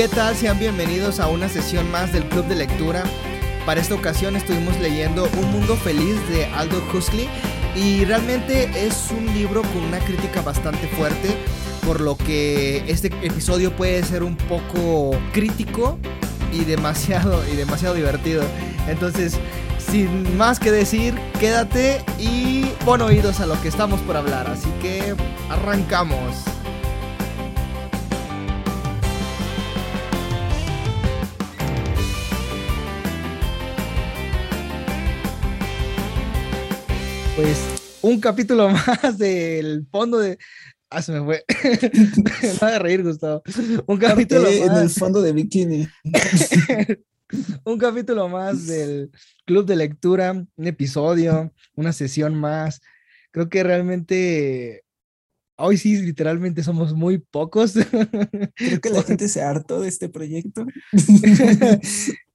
¿Qué tal? Sean bienvenidos a una sesión más del Club de Lectura. Para esta ocasión estuvimos leyendo Un Mundo Feliz de Aldo Huxley y realmente es un libro con una crítica bastante fuerte, por lo que este episodio puede ser un poco crítico y demasiado y demasiado divertido. Entonces, sin más que decir, quédate y pon oídos a lo que estamos por hablar. Así que arrancamos. Pues un capítulo más del fondo de. Ah, se me fue. me va a reír, Gustavo. Un capítulo más. En el fondo de bikini. un capítulo más del club de lectura, un episodio, una sesión más. Creo que realmente hoy sí, literalmente somos muy pocos. Creo que la gente se hartó de este proyecto.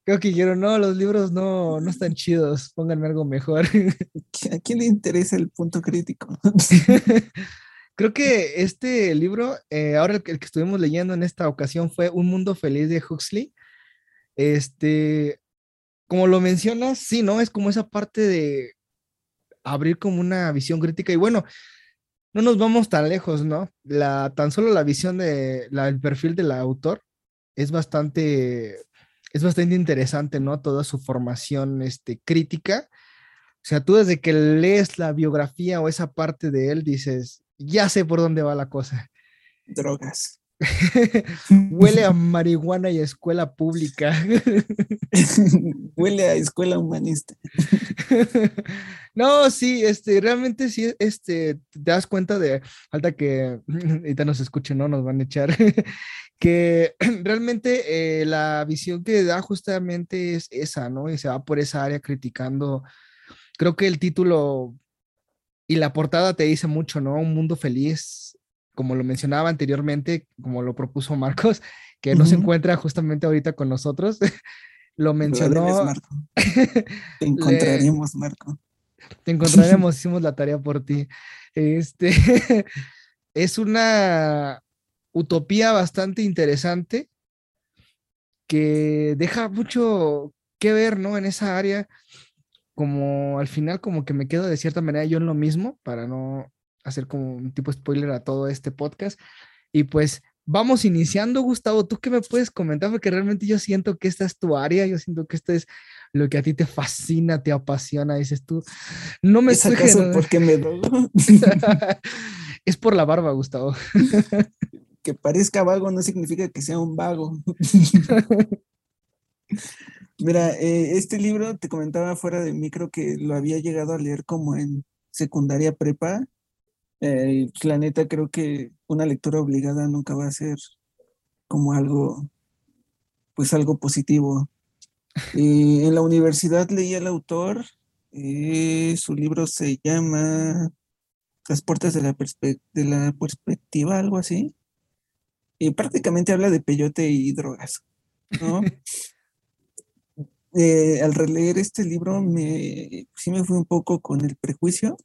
Creo que dijeron, no, los libros no, no están chidos, pónganme algo mejor. ¿A quién le interesa el punto crítico? Creo que este libro, eh, ahora el que, el que estuvimos leyendo en esta ocasión fue Un Mundo Feliz de Huxley. Este, como lo mencionas, sí, ¿no? Es como esa parte de abrir como una visión crítica y bueno, no nos vamos tan lejos, ¿no? La, tan solo la visión de, la, el perfil del autor es bastante, es bastante interesante, ¿no? Toda su formación, este, crítica. O sea, tú desde que lees la biografía o esa parte de él dices, ya sé por dónde va la cosa. Drogas. Huele a marihuana y a escuela pública. Huele a escuela humanista. no, sí, este, realmente sí, este, te das cuenta de, falta que ahorita nos escuchen, no nos van a echar, que realmente eh, la visión que da justamente es esa, ¿no? Y se va por esa área criticando, creo que el título y la portada te dice mucho, ¿no? Un mundo feliz, como lo mencionaba anteriormente, como lo propuso Marcos, que no se encuentra justamente ahorita con nosotros. Lo mencionó, Marco. Te encontraremos, Marco. te encontraremos, hicimos la tarea por ti. Este es una utopía bastante interesante que deja mucho que ver, ¿no? En esa área, como al final como que me quedo de cierta manera yo en lo mismo, para no hacer como un tipo spoiler a todo este podcast. Y pues vamos iniciando, Gustavo, ¿tú qué me puedes comentar? Porque realmente yo siento que esta es tu área, yo siento que esto es lo que a ti te fascina, te apasiona, dices tú. No me ¿Es acaso porque me drogo? es por la barba, Gustavo. que parezca vago no significa que sea un vago. Mira, eh, este libro te comentaba fuera de micro que lo había llegado a leer como en secundaria prepa. Eh, pues, la neta creo que una lectura obligada nunca va a ser como algo, pues algo positivo. En la universidad leí al autor, eh, su libro se llama Las puertas de la, perspe- de la perspectiva, algo así. Y prácticamente habla de peyote y drogas, ¿no? Eh, al releer este libro me, sí me fui un poco con el prejuicio.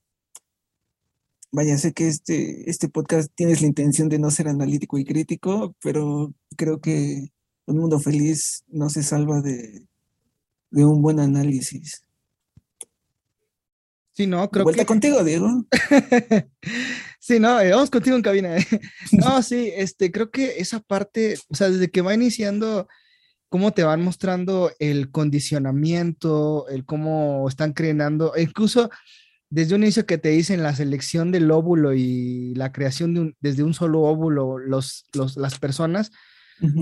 Vaya, sé que este, este podcast tienes la intención de no ser analítico y crítico, pero creo que un mundo feliz no se salva de, de un buen análisis. Sí, no, creo Vuelta que... contigo, Diego. Sí, no, eh, vamos contigo en cabina. eh. No, sí, este, creo que esa parte, o sea, desde que va iniciando, cómo te van mostrando el condicionamiento, el cómo están creando, e incluso desde un inicio que te dicen la selección del óvulo y la creación de un, desde un solo óvulo, los, los, las personas,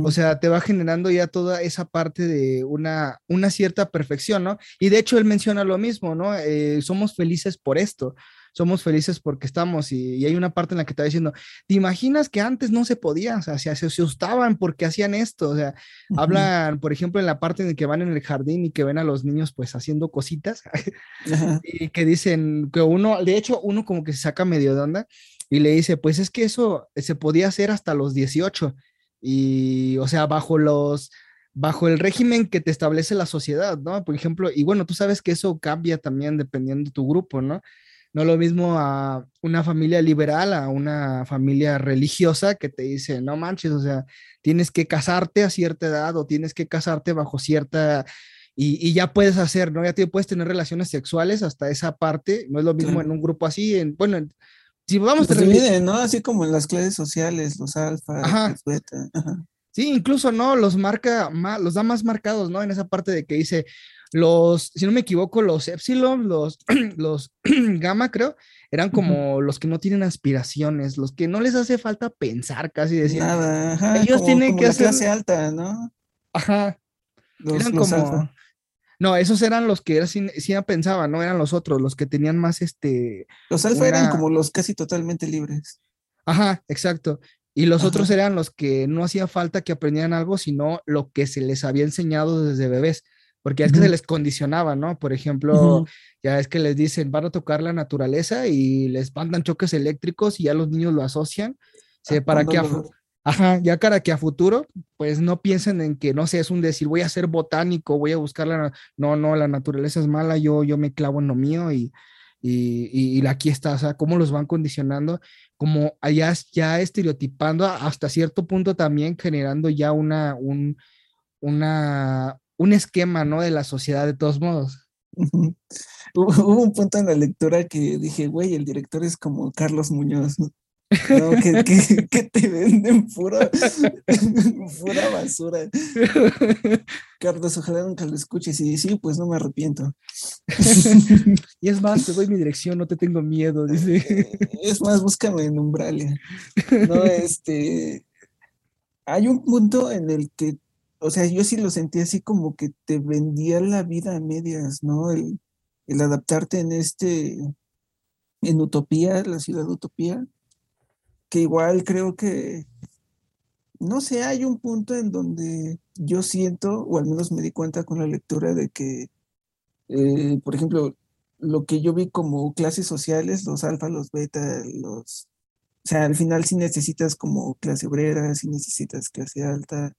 o sea, te va generando ya toda esa parte de una, una cierta perfección, ¿no? Y de hecho él menciona lo mismo, ¿no? Eh, somos felices por esto, somos felices porque estamos y, y hay una parte en la que está diciendo, ¿te imaginas que antes no se podía? O sea, se, se asustaban porque hacían esto, o sea, Ujú. hablan, por ejemplo, en la parte en que van en el jardín y que ven a los niños pues haciendo cositas Ajá. y que dicen que uno, de hecho, uno como que se saca medio de onda y le dice, pues es que eso se podía hacer hasta los 18 y, o sea, bajo los, bajo el régimen que te establece la sociedad, ¿no? Por ejemplo, y bueno, tú sabes que eso cambia también dependiendo de tu grupo, ¿no? No lo mismo a una familia liberal, a una familia religiosa que te dice, no manches, o sea, tienes que casarte a cierta edad o tienes que casarte bajo cierta... Y, ya puedes hacer, ¿no? Ya te puedes tener relaciones sexuales hasta esa parte. No es lo mismo en un grupo así, en, bueno, si vamos a pues ¿no? Así como en las clases sociales, los alfa, los beta. Sí, incluso no, los marca, más, los da más marcados, ¿no? En esa parte de que dice, los, si no me equivoco, los Epsilon, los, los Gamma, creo, eran como los que no tienen aspiraciones, los que no les hace falta pensar, casi decir. Nada, ajá, Ellos tienen que hacer. clase alta, ¿no? Ajá. eran como. No, esos eran los que era, sí, pensaban, no eran los otros, los que tenían más este. Los alfa eran como los casi totalmente libres. Ajá, exacto. Y los otros eran los que no hacía falta que aprendieran algo, sino lo que se les había enseñado desde bebés porque es que se les condicionaba, ¿no? Por ejemplo, ya es que les dicen, van a tocar la naturaleza y les mandan choques eléctricos y ya los niños lo asocian, ah, para que a, ajá, ya para que a futuro, pues no piensen en que, no sé, es un decir, voy a ser botánico, voy a buscar la, no, no, la naturaleza es mala, yo, yo me clavo en lo mío y, y, y, aquí está, o sea, cómo los van condicionando, como allá ya estereotipando hasta cierto punto también generando ya una, un, una, un esquema, ¿no? De la sociedad de todos modos. Hubo un punto en la lectura que dije, güey, el director es como Carlos Muñoz, ¿no? que, te venden pura, pura basura. Carlos, ojalá nunca lo escuches y sí, pues no me arrepiento. y es más, te doy mi dirección, no te tengo miedo, dice. Es más, búscame en Umbralia. No, este. Hay un punto en el que o sea, yo sí lo sentí así como que te vendía la vida a medias, ¿no? El, adaptarte en este, en Utopía, la ciudad Utopía, que igual creo que, no sé, hay un punto en donde yo siento, o al menos me di cuenta con la lectura de que, eh, por ejemplo, lo que yo vi como clases sociales, los alfa, los beta, los... O sea, al final sí necesitas como clase obrera, sí necesitas clase alta,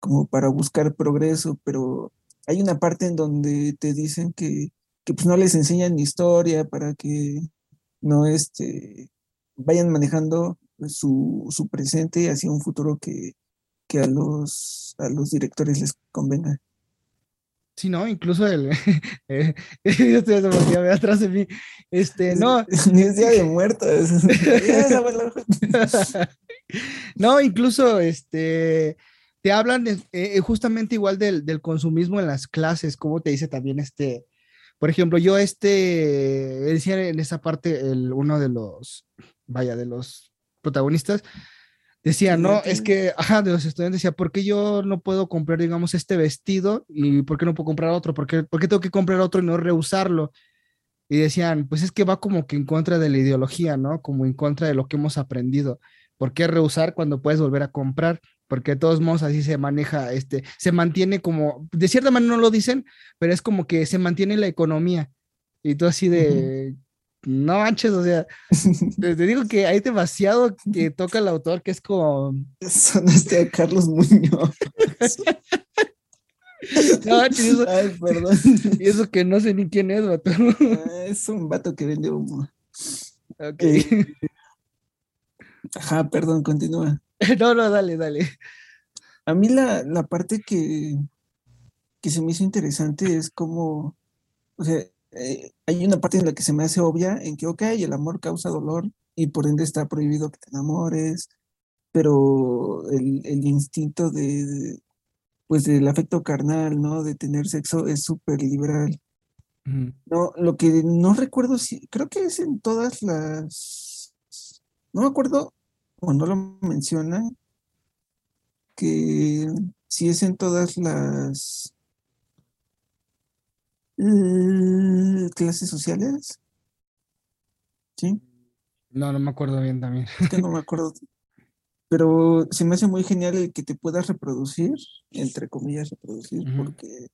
como para buscar progreso, pero hay una parte en donde te dicen que, pues no les enseñan historia para que no este, vayan manejando su, su presente hacia un futuro que, que a, los, a los directores les convenga. Sí, no, incluso el. Eh, yo estoy atrás de mí. Este, no. Ni es día de muertos. no, incluso este te hablan eh, eh, justamente igual del, del, consumismo en las clases, como te dice también este, por ejemplo, yo este, decía en esa parte, el, uno de los, vaya, de los protagonistas, decía, no, es que, ajá, de los estudiantes decía, ¿por qué yo no puedo comprar, digamos, este vestido y por qué no puedo comprar otro? ¿Por qué, por qué tengo que comprar otro y no reusarlo? Y decían, pues es que va como que en contra de la ideología, ¿no? Como en contra de lo que hemos aprendido. ¿Por qué reusar cuando puedes volver a comprar? Porque de todos modos así se maneja, este, se mantiene como, de cierta manera no lo dicen, pero es como que se mantiene la economía. Y tú así de, no manches, o sea, te, digo que hay demasiado que toca el autor que es como... Sonaste a Carlos Muñoz. no, eso, Ay, perdón. Y eso que no sé ni quién es, vato. Ah, es un vato que vende humo. Ok. Eh, ajá, perdón, continúa. No, no, dale, dale. A mí la, parte que, que se me hizo interesante es como, o sea, eh, hay una parte en la que se me hace obvia en que, ok, el amor causa dolor y por ende está prohibido que te enamores, pero el, instinto de, pues del afecto carnal, ¿no? De tener sexo es súper liberal. No, lo que no recuerdo si, creo que es en todas las, no me acuerdo o no lo mencionan, que si es en todas las eh, clases sociales. ¿Sí? No, no me acuerdo bien también. no me acuerdo. Pero se me hace muy genial el que te puedas reproducir, entre comillas, reproducir, porque.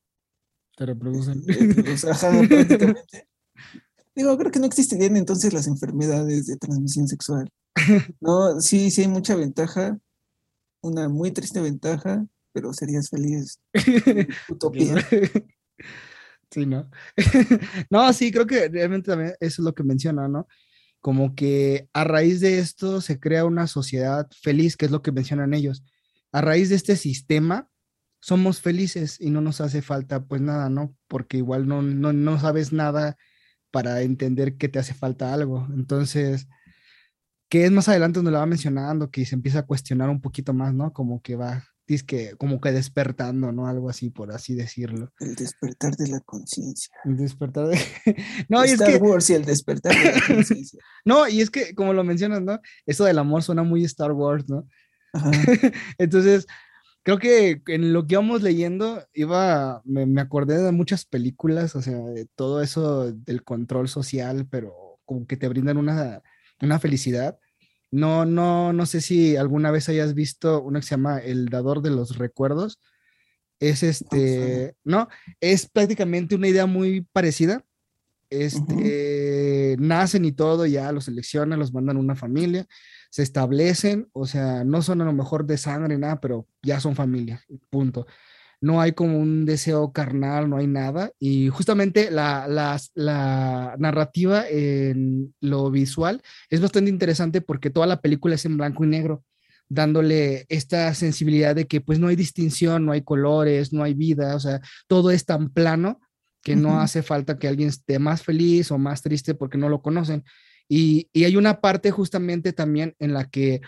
Te reproducen. Digo, creo que no existirían entonces las enfermedades de transmisión sexual. No, sí, sí hay mucha ventaja, una muy triste ventaja, pero serías feliz. Utopía. Sí, ¿no? no, sí, creo que realmente también eso es lo que menciona, ¿no? Como que a raíz de esto se crea una sociedad feliz, que es lo que mencionan ellos. A raíz de este sistema, somos felices y no nos hace falta pues nada, ¿no? Porque igual no, no, no sabes nada para entender que te hace falta algo. Entonces, que es más adelante donde lo va mencionando, que se empieza a cuestionar un poquito más, ¿no? Como que va, que como que despertando, ¿no? Algo así, por así decirlo. El despertar de la conciencia. El despertar de... no, y es que... Wars y el despertar de la conciencia. no, y es que, como lo mencionas, ¿no? Eso del amor suena muy Star Wars, ¿no? Entonces, creo que en lo que íbamos leyendo, iba, me, me, acordé de muchas películas, o sea, de todo eso del control social, pero como que te brindan una, una felicidad. No, no, no sé si alguna vez hayas visto uno que se llama El Dador de los Recuerdos. Es este, ¿no? Es prácticamente una idea muy parecida. Este, nacen y todo, ya los seleccionan, los mandan a una familia, se establecen, o sea, no son a lo mejor de sangre, nada, pero ya son familia, punto no hay como un deseo carnal, no hay nada. Y justamente la, la, narrativa en lo visual es bastante interesante porque toda la película es en blanco y negro dándole esta sensibilidad de que pues no hay distinción, no hay colores, no hay vida, o sea, todo es tan plano que no hace falta que alguien esté más feliz o más triste porque no lo conocen. Y, y hay una parte justamente también en la que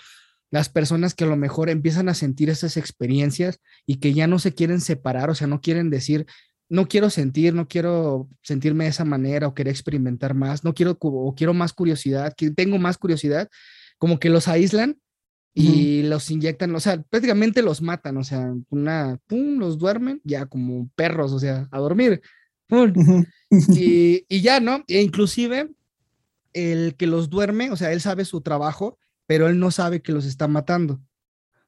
las personas que a lo mejor empiezan a sentir esas experiencias y que ya no se quieren separar, o sea, no quieren decir, no quiero sentir, no quiero sentirme de esa manera o querer experimentar más, no quiero o quiero más curiosidad, tengo más curiosidad, como que los aíslan y los inyectan, o sea, prácticamente los matan, o sea, una, pum, los duermen ya como perros, o sea, a dormir. y, y, ya, ¿no? E inclusive el que los duerme, o sea, él sabe su trabajo pero él no sabe que los está matando.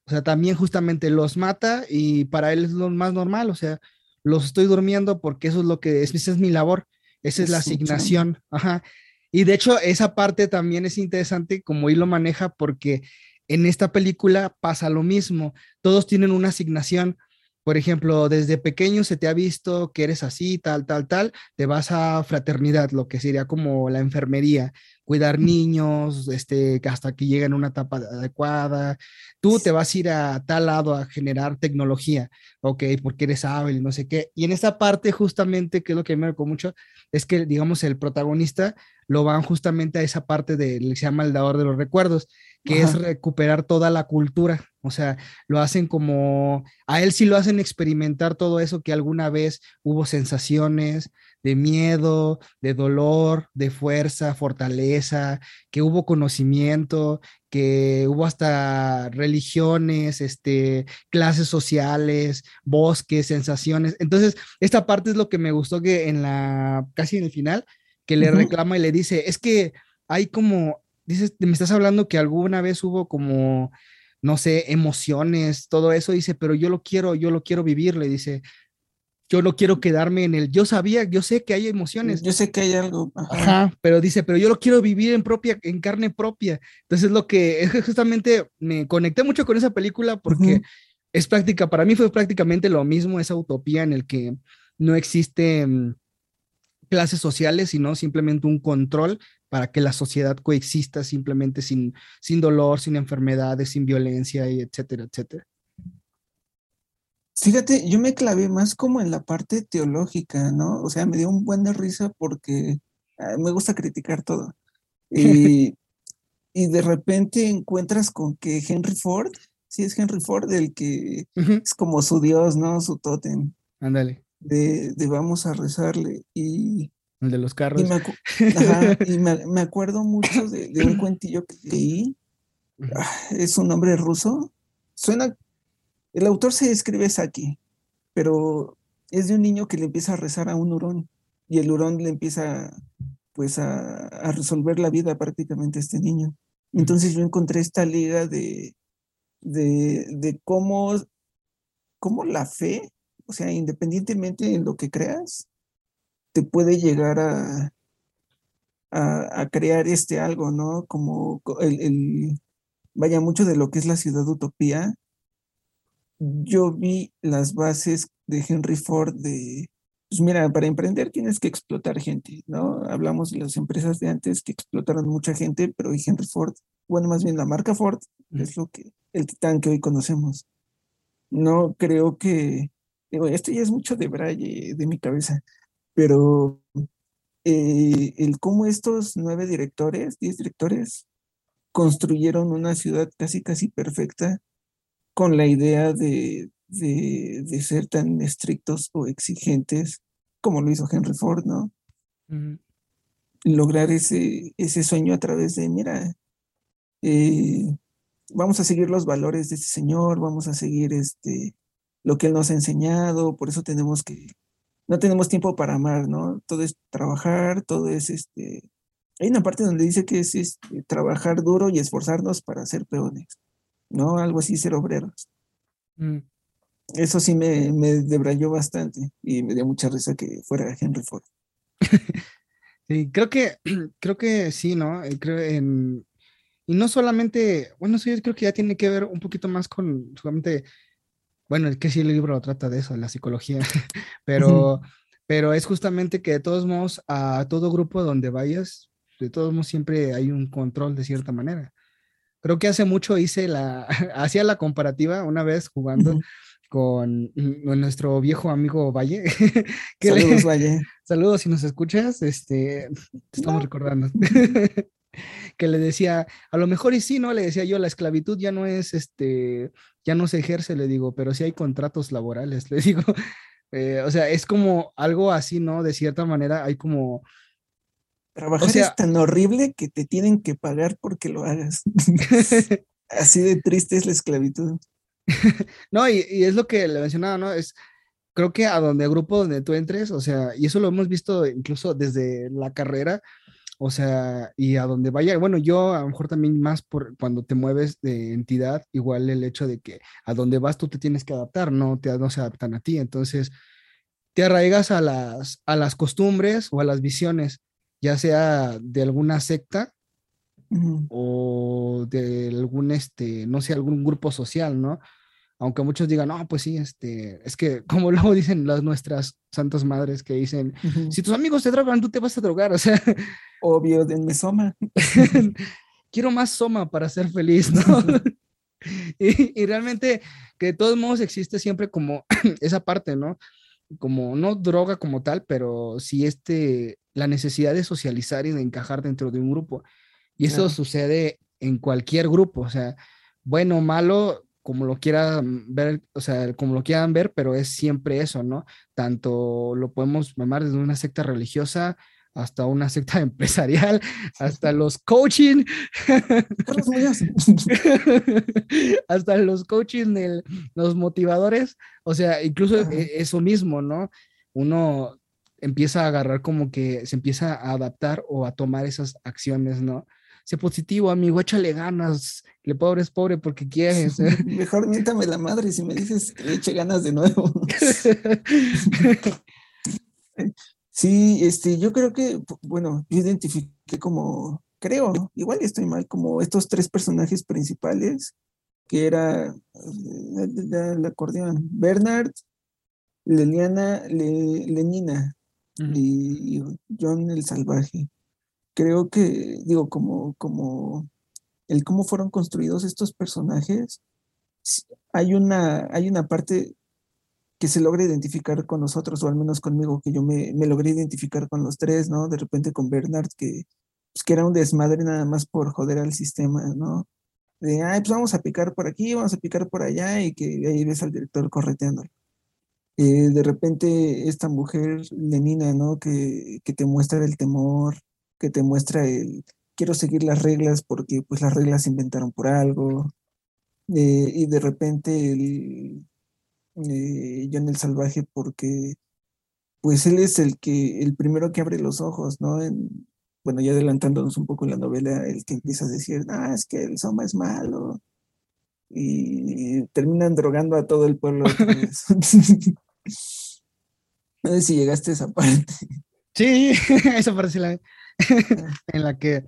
O sea, también justamente los mata y para él es lo más normal, o sea, los estoy durmiendo porque eso es lo que es, esa es mi labor, esa es la asignación. Ajá. Y de hecho, esa parte también es interesante como él lo maneja porque en esta película pasa lo mismo, todos tienen una asignación. Por ejemplo, desde pequeño se te ha visto que eres así, tal, tal, tal, te vas a fraternidad, lo que sería como la enfermería cuidar niños, este, hasta que lleguen a una etapa adecuada. Tú te vas a ir a tal lado a generar tecnología, ok, porque eres hábil no sé qué. Y en esta parte, justamente, que es lo que me marcó mucho, es que, digamos, el protagonista lo van justamente a esa parte de, se llama el dador de los recuerdos, que es recuperar toda la cultura. O sea, lo hacen como, a él sí lo hacen experimentar todo eso que alguna vez hubo sensaciones, de miedo, de dolor, de fuerza, fortaleza, que hubo conocimiento, que hubo hasta religiones, este, clases sociales, bosques, sensaciones. Entonces, esta parte es lo que me gustó que en la, casi en el final, que le reclama y le dice, es que hay como, dices, me estás hablando que alguna vez hubo como, no sé, emociones, todo eso, dice, pero yo lo quiero, yo lo quiero vivir, le dice, yo no quiero quedarme en el, yo sabía, yo sé que hay emociones. Yo sé que hay algo. Ajá. pero dice, pero yo lo quiero vivir en propia, en carne propia. Entonces lo que es justamente me conecté mucho con esa película porque es práctica, para mí fue prácticamente lo mismo, esa utopía en el que no existe mm, clases sociales, sino simplemente un control para que la sociedad coexista simplemente sin, sin dolor, sin enfermedades, sin violencia, y etcétera, etcétera. Fíjate, yo me clavé más como en la parte teológica, ¿no? O sea, me dio un buen de risa porque ah, me gusta criticar todo. Y, y, de repente encuentras con que Henry Ford, sí es Henry Ford el que es como su Dios, ¿no? Su tótem. Ándale. De, de, vamos a rezarle. Y, el de los carros. Y me, ajá, y me, acuerdo mucho de, un cuentillo que leí. Ah, es un nombre ruso. Suena el autor se escribe Saki, pero es de un niño que le empieza a rezar a un hurón y el hurón le empieza pues a, resolver la vida prácticamente a este niño. Entonces yo encontré esta liga de, de, cómo, cómo la fe, o sea, independientemente de lo que creas, te puede llegar a, a, crear este algo, ¿no? Como el, el, vaya mucho de lo que es la ciudad utopía, yo vi las bases de Henry Ford de, Pues mira, para emprender tienes que explotar gente, ¿no? Hablamos de las empresas de antes que explotaron mucha gente, pero Henry Ford, bueno, más bien la marca Ford es lo que, el titán que hoy conocemos. No creo que, digo, esto ya es mucho de Braille, de mi cabeza, pero eh, el cómo estos nueve directores, diez directores, construyeron una ciudad casi, casi perfecta con la idea de, de, ser tan estrictos o exigentes como lo hizo Henry Ford, ¿no? Lograr ese, ese sueño a través de, mira, eh, vamos a seguir los valores de este señor, vamos a seguir este, lo que él nos ha enseñado, por eso tenemos que, no tenemos tiempo para amar, ¿no? Todo es trabajar, todo es, este, hay una parte donde dice que es este, trabajar duro y esforzarnos para ser peones, ¿no? Algo así, ser obreros. Mm eso sí me, me debrayó bastante y me dio mucha risa que fuera Henry Ford. sí, creo que, creo que sí, ¿no? Eh, creo en, y no solamente, bueno, sí, creo que ya tiene que ver un poquito más con solamente, bueno, es que sí el libro lo trata de eso, la psicología, pero, pero es justamente que de todos modos, a todo grupo donde vayas, de todos modos siempre hay un control de cierta manera. Creo que hace mucho hice la, hacía la comparativa una vez jugando con nuestro viejo amigo Valle. saludos, Valle. Saludos si nos escuchas, este, te estamos recordando. que le decía, a lo mejor y sí, ¿no? Le decía yo, la esclavitud ya no es, este, ya no se ejerce, le digo, pero sí hay contratos laborales, le digo. Eh, o sea, es como algo así, ¿no? De cierta manera hay como... Trabajar es tan horrible que te tienen que pagar porque lo hagas. así de triste es la esclavitud. no, y, es lo que le mencionaba, ¿no? Es, creo que a donde grupo donde tú entres, o sea, y eso lo hemos visto incluso desde la carrera, o sea, y a donde vaya, bueno, yo a lo mejor también más por cuando te mueves de entidad, igual el hecho de que a donde vas tú te tienes que adaptar, no, te, no se adaptan a ti, entonces te arraigas a las, a las costumbres o a las visiones, ya sea de alguna secta o de algún, este, no sé, algún grupo social, ¿no? aunque muchos digan, no, pues sí, este, es que como luego dicen las nuestras santas madres que dicen, si tus amigos te drogan, tú te vas a drogar, o sea. Obvio, denme soma. Quiero más soma para ser feliz, ¿no? y, y, realmente que de todos modos existe siempre como esa parte, ¿no? Como no droga como tal, pero sí este, la necesidad de socializar y de encajar dentro de un grupo. Y eso sucede en cualquier grupo, o sea, bueno o malo, como lo quieran ver, o sea, como lo quieran ver, pero es siempre eso, ¿no? Tanto lo podemos llamar desde una secta religiosa hasta una secta empresarial, hasta los coaching, hasta los coaching, los motivadores, o sea, incluso e, eso mismo, ¿no? Uno empieza a agarrar como que se empieza a adaptar o a tomar esas acciones, ¿no? sé positivo, amigo, échale ganas. Le pobre es pobre porque quieres. Mejor miéntame la madre si me dices que le eche ganas de nuevo. Sí, este, yo creo que, bueno, yo identifiqué como, creo, igual estoy mal, como estos tres personajes principales, que era el, acordeón, Bernard, Leliana, Lenina y John el Salvaje. Creo que, digo, como, como el cómo fueron construidos estos personajes, hay una, hay una parte que se logra identificar con nosotros, o al menos conmigo, que yo me, me logré identificar con los tres, ¿no? De repente con Bernard, que, pues, que era un desmadre nada más por joder al sistema, ¿no? De, ay, pues vamos a picar por aquí, vamos a picar por allá, y que ahí ves al director correteando. Eh, de repente esta mujer Lenina, ¿no? Que, que te muestra el temor, que te muestra el quiero seguir las reglas porque pues las reglas se inventaron por algo. Eh, y de repente el eh, John el Salvaje porque pues él es el que, el primero que abre los ojos, ¿no? bueno, ya adelantándonos un poco en la novela, el que empieza a decir, ah, es que el Soma es malo. Y terminan drogando a todo el pueblo. no sé si llegaste a esa parte. Sí, esa parte la, en la que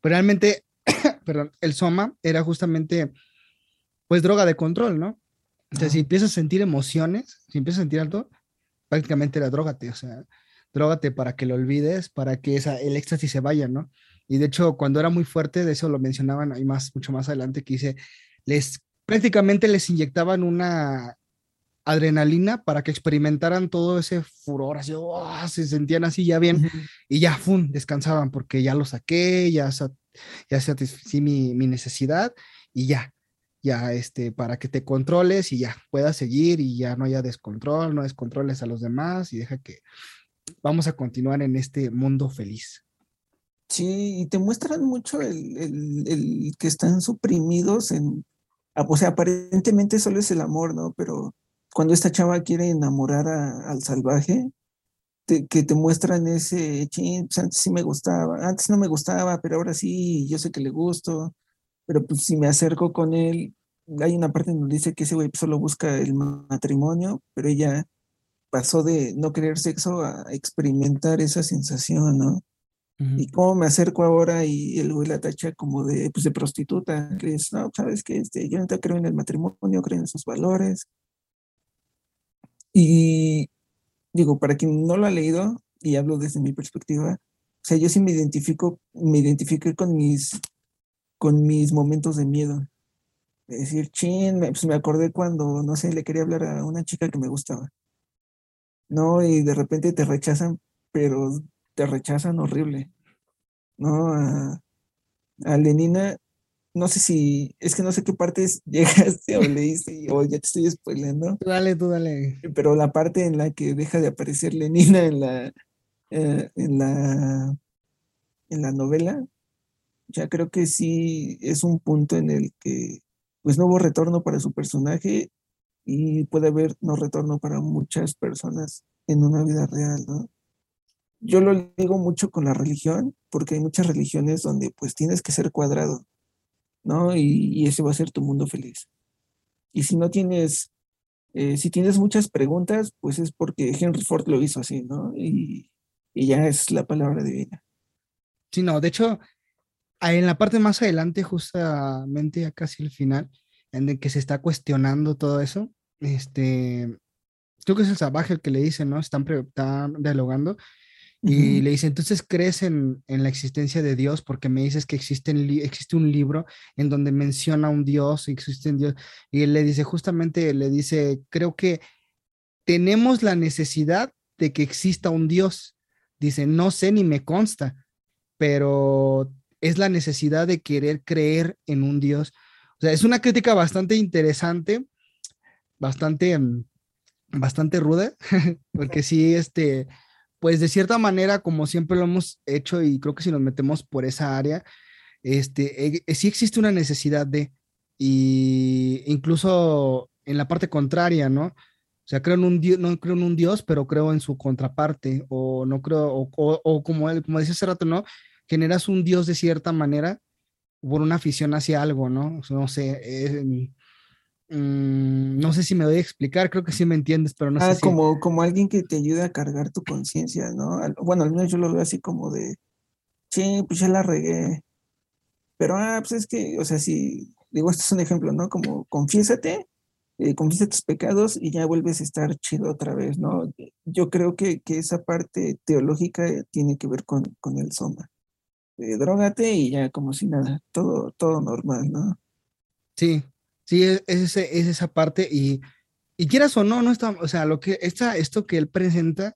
pues, realmente, perdón, el soma era justamente, pues, droga de control, ¿no? O sea, si empiezas a sentir emociones, si empiezas a sentir alto, prácticamente era drogate, o sea, drogate para que lo olvides, para que esa, el éxtasis se vaya, ¿no? Y de hecho, cuando era muy fuerte, de eso lo mencionaban ahí más, mucho más adelante, que dice, les prácticamente les inyectaban una adrenalina para que experimentaran todo ese furor, así, oh, se sentían así ya bien y ya, ¡fum!, descansaban porque ya lo saqué, ya, ya satisfací mi, mi necesidad y ya, ya, este, para que te controles y ya puedas seguir y ya no haya descontrol, no descontroles a los demás y deja que vamos a continuar en este mundo feliz. Sí, y te muestran mucho el, el, que están suprimidos en, o sea, aparentemente solo es el amor, ¿no? Pero cuando esta chava quiere enamorar al salvaje, que te muestran ese, pues antes sí me gustaba, antes no me gustaba, pero ahora sí, yo sé que le gusto, pero pues si me acerco con él, hay una parte donde dice que ese güey solo busca el matrimonio, pero ella pasó de no querer sexo a experimentar esa sensación, ¿no? Y cómo me acerco ahora y el güey la tacha como de, pues de prostituta, que es, no, sabes que este, yo no creo en el matrimonio, creo en esos valores, y digo, para quien no lo ha leído, y hablo desde mi perspectiva, o sea, yo sí me identifico, me identifiqué con mis, con mis momentos de miedo. Es decir, chin, me, pues me acordé cuando, no sé, le quería hablar a una chica que me gustaba. No, y de repente te rechazan, pero te rechazan horrible. No, a, a Lenina no sé si, es que no sé qué partes llegaste o leíste o ya te estoy spoilando. Dale, tú dale. Pero la parte en la que deja de aparecer Lenina en la, eh, en la, en la novela, ya creo que sí es un punto en el que pues no hubo retorno para su personaje y puede haber no retorno para muchas personas en una vida real, ¿no? Yo lo digo mucho con la religión, porque hay muchas religiones donde pues tienes que ser cuadrado ¿no? Y, ese va a ser tu mundo feliz. Y si no tienes, eh, si tienes muchas preguntas, pues es porque Henry Ford lo hizo así, ¿no? Y, ya es la palabra divina. Sí, no, de hecho, en la parte más adelante, justamente ya casi el final, en el que se está cuestionando todo eso, este, creo que es el salvaje el que le dice, ¿no? Están, están dialogando y le dice, entonces crees en, la existencia de Dios porque me dices que existe, existe un libro en donde menciona un Dios, existe un Dios. Y él le dice, justamente le dice, creo que tenemos la necesidad de que exista un Dios. Dice, no sé ni me consta, pero es la necesidad de querer creer en un Dios. O sea, es una crítica bastante interesante, bastante, mm, bastante ruda, porque sí, este pues de cierta manera, como siempre lo hemos hecho y creo que si nos metemos por esa área, este, eh, sí existe una necesidad de, y incluso en la parte contraria, ¿no? O sea, creo en un Dios, no creo en un Dios, pero creo en su contraparte, o no creo, o, como él, como decía hace rato, ¿no? Generas un Dios de cierta manera por una afición hacia algo, ¿no? no sé, eh, Mm, no sé si me doy a explicar, creo que sí me entiendes, pero no sé ah, si... como, como alguien que te ayuda a cargar tu conciencia, ¿no? Bueno, al menos yo lo veo así como de, sí, pues ya la regué. Pero, ah, pues es que, o sea, si, digo, este es un ejemplo, ¿no? Como confiésate, eh, confiesa tus pecados y ya vuelves a estar chido otra vez, ¿no? Yo creo que, que esa parte teológica tiene que ver con, con el soma. Eh, drogate y ya como si nada, todo, todo normal, ¿no? Sí, Sí, es, es, esa parte y, y quieras o no, no está, o sea, lo que está, esto que él presenta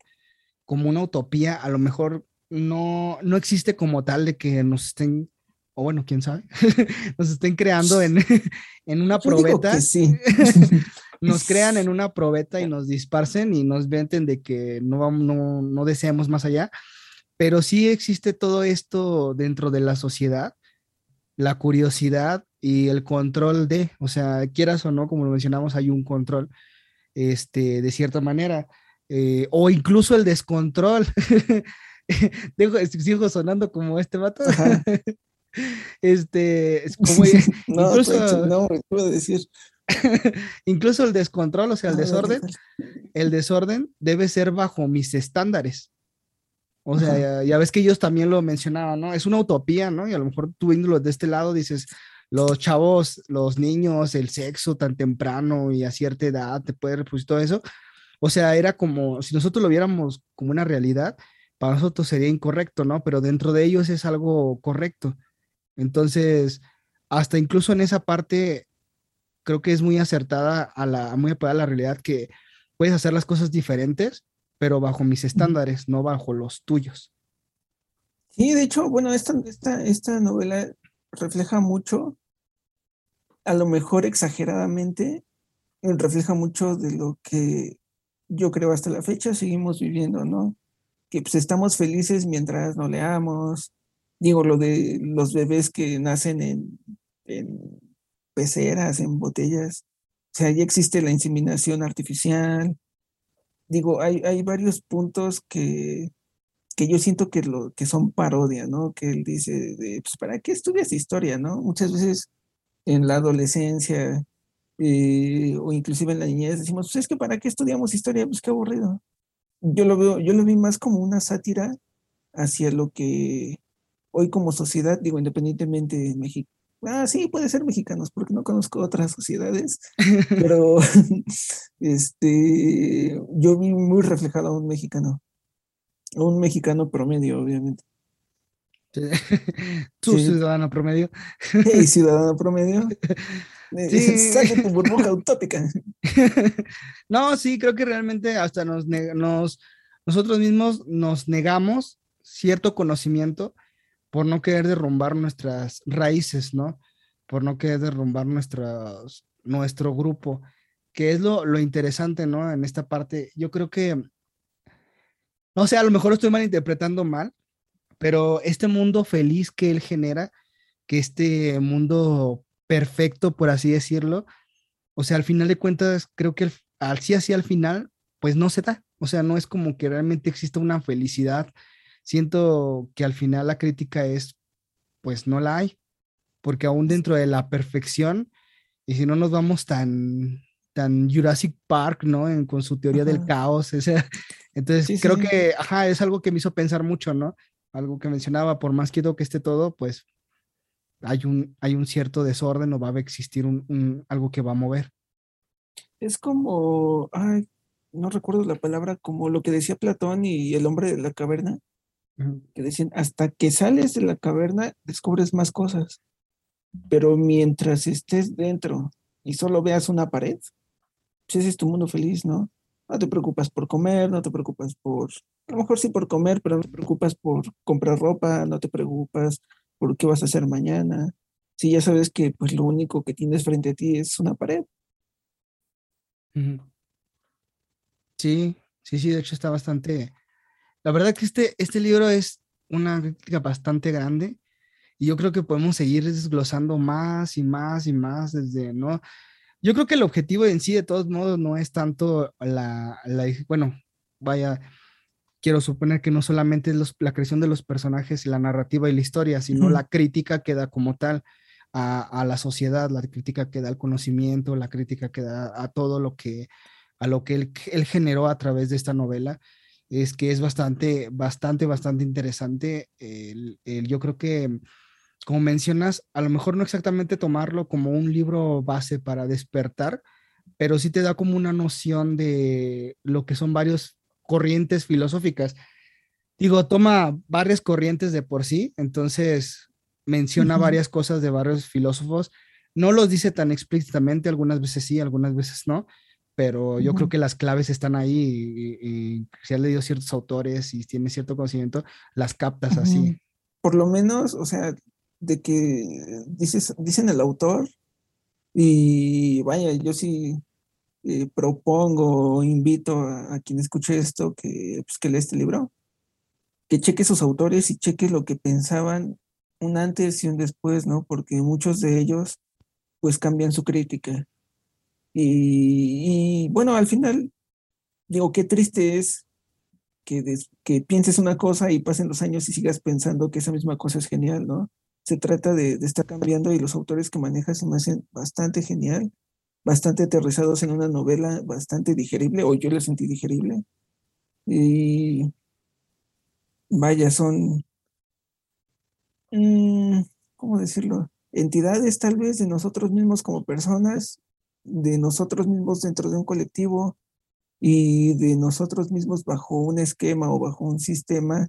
como una utopía, a lo mejor no, no existe como tal de que nos estén, o bueno, quién sabe, nos estén creando en, en una probeta. Sí. nos crean en una probeta y nos disparcen y nos venten de que no, no, no deseamos más allá, pero sí existe todo esto dentro de la sociedad, la curiosidad y el control de, o sea, quieras o no, como lo mencionamos, hay un control, este, de cierta manera, eh, o incluso el descontrol. Dejo, sigo sonando como este vato. este, es como, no, incluso, no, decir. incluso el descontrol, o sea, el desorden, el desorden debe ser bajo mis estándares. O sea, ya, ves que ellos también lo mencionaban, ¿no? Es una utopía, ¿no? Y a lo mejor tú viéndolo de este lado dices, los chavos, los niños, el sexo tan temprano y a cierta edad te puede reproducir todo eso, O sea, era como si nosotros lo viéramos como una realidad, para nosotros sería incorrecto, ¿no? Pero dentro de ellos es algo correcto. Entonces, hasta incluso en esa parte, creo que es muy acertada a la, muy apegada a la realidad que puedes hacer las cosas diferentes, pero bajo mis estándares, no bajo los tuyos. Sí, de hecho, bueno, esta, esta, esta novela refleja mucho, a lo mejor exageradamente, refleja mucho de lo que yo creo hasta la fecha seguimos viviendo, ¿no? Que pues estamos felices mientras no leamos. Digo, lo de los bebés que nacen en, en peceras, en botellas. O sea, ya existe la inseminación artificial. Digo, hay, hay varios puntos que, que yo siento que, lo, que son parodia, ¿no? Que él dice, de, pues, ¿para qué estudias historia, no? Muchas veces en la adolescencia eh, o inclusive en la niñez decimos, pues es que ¿para qué estudiamos historia? Pues qué aburrido. Yo lo veo, yo lo vi más como una sátira hacia lo que hoy como sociedad, digo, independientemente de México, ah, sí, puede ser mexicanos, porque no conozco otras sociedades, pero este, yo vi muy reflejado a un mexicano un mexicano promedio, obviamente. Tu ciudadano promedio. Sí, ciudadano promedio. Sí. tu burbuja utópica. No, sí, creo que realmente hasta nos, nos, nosotros mismos nos negamos cierto conocimiento por no querer derrumbar nuestras raíces, ¿no? Por no querer derrumbar nuestras, nuestro grupo, que es lo, lo interesante, ¿no? En esta parte, yo creo que no sé, a lo mejor estoy malinterpretando mal, pero este mundo feliz que él genera, que este mundo perfecto, por así decirlo, o sea, al final de cuentas, creo que al sí así al final, pues no se da. O sea, no es como que realmente exista una felicidad. Siento que al final la crítica es, pues no la hay, porque aún dentro de la perfección, y si no nos vamos tan, tan Jurassic Park, ¿no? con su teoría del caos, ese, entonces, creo que, ajá, es algo que me hizo pensar mucho, ¿no? Algo que mencionaba, por más quieto que esté todo, pues hay un, hay un cierto desorden o va a existir un, algo que va a mover. Es como, ay, no recuerdo la palabra, como lo que decía Platón y el hombre de la caverna, que decían, hasta que sales de la caverna descubres más cosas, pero mientras estés dentro y solo veas una pared, pues ese es tu mundo feliz, ¿no? No te preocupas por comer, no te preocupas por, a lo mejor sí por comer, pero no te preocupas por comprar ropa, no te preocupas por qué vas a hacer mañana. Si ya sabes que pues lo único que tienes frente a ti es una pared. Sí, sí, sí, de hecho está bastante... La verdad que este, este libro es una crítica bastante grande y yo creo que podemos seguir desglosando más y más y más desde, ¿no? Yo creo que el objetivo en sí, de todos modos, no es tanto la, bueno, vaya, quiero suponer que no solamente es la creación de los personajes, la narrativa y la historia, sino la crítica que da como tal a, la sociedad, la crítica que da al conocimiento, la crítica que da a todo lo que, a lo que él, él generó a través de esta novela es que es bastante, bastante, bastante interesante. El, el, yo creo que como mencionas, a lo mejor no exactamente tomarlo como un libro base para despertar, pero sí te da como una noción de lo que son varias corrientes filosóficas. Digo, toma varias corrientes de por sí, entonces menciona varias cosas de varios filósofos. No los dice tan explícitamente, algunas veces sí, algunas veces no, pero yo creo que las claves están ahí y, si has leído ciertos autores y tienes cierto conocimiento, las captas así. Por lo menos, o sea, de que dices, dicen el autor y vaya, yo sí eh, propongo, invito a, quien escuche esto que, pues, que lea este libro, que cheque sus autores y cheque lo que pensaban un antes y un después, ¿no? Porque muchos de ellos pues cambian su crítica. Y, bueno, al final, digo, qué triste es que, que pienses una cosa y pasen los años y sigas pensando que esa misma cosa es genial, ¿no? se trata de, estar cambiando y los autores que manejas se me hacen bastante genial, bastante aterrizados en una novela bastante digerible, o yo la sentí digerible. Y vaya, son, mm, ¿cómo decirlo? Entidades tal vez de nosotros mismos como personas, de nosotros mismos dentro de un colectivo, y de nosotros mismos bajo un esquema o bajo un sistema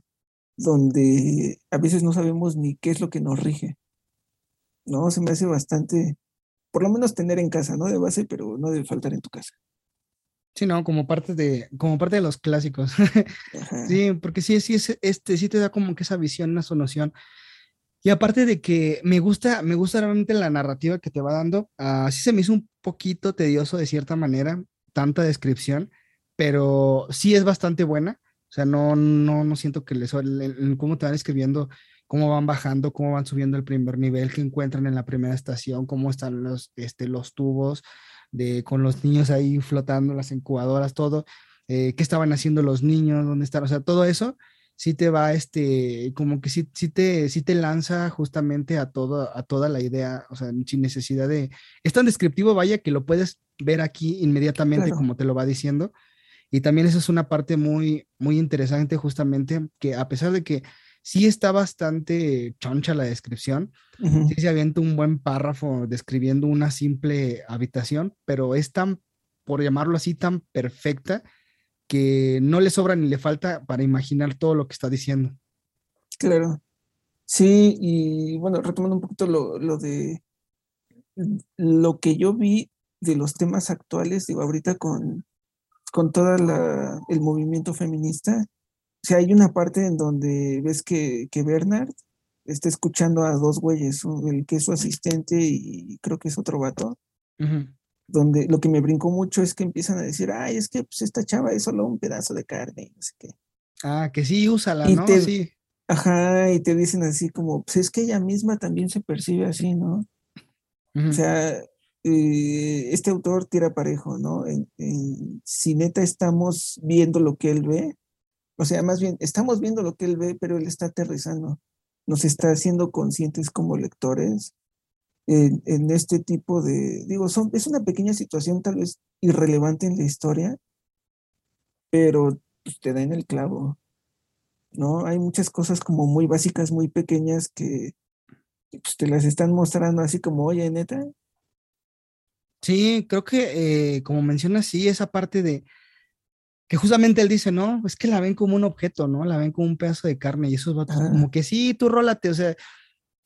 donde a veces no sabemos ni qué es lo que nos rige. ¿No? Se me hace bastante, por lo menos tener en casa, ¿no? De base, pero no debe faltar en tu casa. Sí, no, como parte de, como parte de los clásicos. sí, porque sí, sí, es, este, sí te da como que esa visión, una noción. Y aparte de que me gusta, me gusta realmente la narrativa que te va dando. Así se me hizo un poquito tedioso de cierta manera, tanta descripción, pero sí es bastante buena. O sea, no, no, no siento que les, cómo te van escribiendo, cómo van bajando, cómo van subiendo el primer nivel que encuentran en la primera estación, cómo están los, este, los tubos de, con los niños ahí flotando, las incubadoras, todo, eh, qué estaban haciendo los niños, dónde están, o sea, todo eso sí te va, este, como que sí, sí, te, sí te lanza justamente a, todo, a toda la idea, o sea, sin necesidad de... Es tan descriptivo, vaya, que lo puedes ver aquí inmediatamente como te lo va diciendo. Y también eso es una parte muy, muy interesante justamente, que a pesar de que sí está bastante choncha la descripción, sí se avienta un buen párrafo describiendo una simple habitación, pero es tan, por llamarlo así, tan perfecta que no le sobra ni le falta para imaginar todo lo que está diciendo. Claro. Sí, y bueno, retomando un poquito lo, lo de lo que yo vi de los temas actuales, digo, ahorita con, con todo el movimiento feminista, o sea, hay una parte en donde ves que, que Bernard está escuchando a dos güeyes, el que es su asistente y creo que es otro vato, donde lo que me brincó mucho es que empiezan a decir, ay, es que pues esta chava es solo un pedazo de carne, no sé qué. Ah, que sí, úsala, ¿no? sí. Ajá, y te dicen así como, pues es que ella misma también se percibe así, ¿no? O sea, eh, este autor tira parejo, ¿no? si neta estamos viendo lo que él ve, o sea, más bien, estamos viendo lo que él ve, pero él está aterrizando. Nos está haciendo conscientes como lectores en, este tipo de, digo, son, es una pequeña situación tal vez irrelevante en la historia, pero pues, te da en el clavo, ¿no? Hay muchas cosas como muy básicas, muy pequeñas que pues, te las están mostrando así como, oye, neta. Sí, creo que eh, como mencionas, sí, esa parte de, que justamente él dice, no, es que la ven como un objeto, ¿no? La ven como un pedazo de carne y esos vatos como que sí, tú rólate, o sea,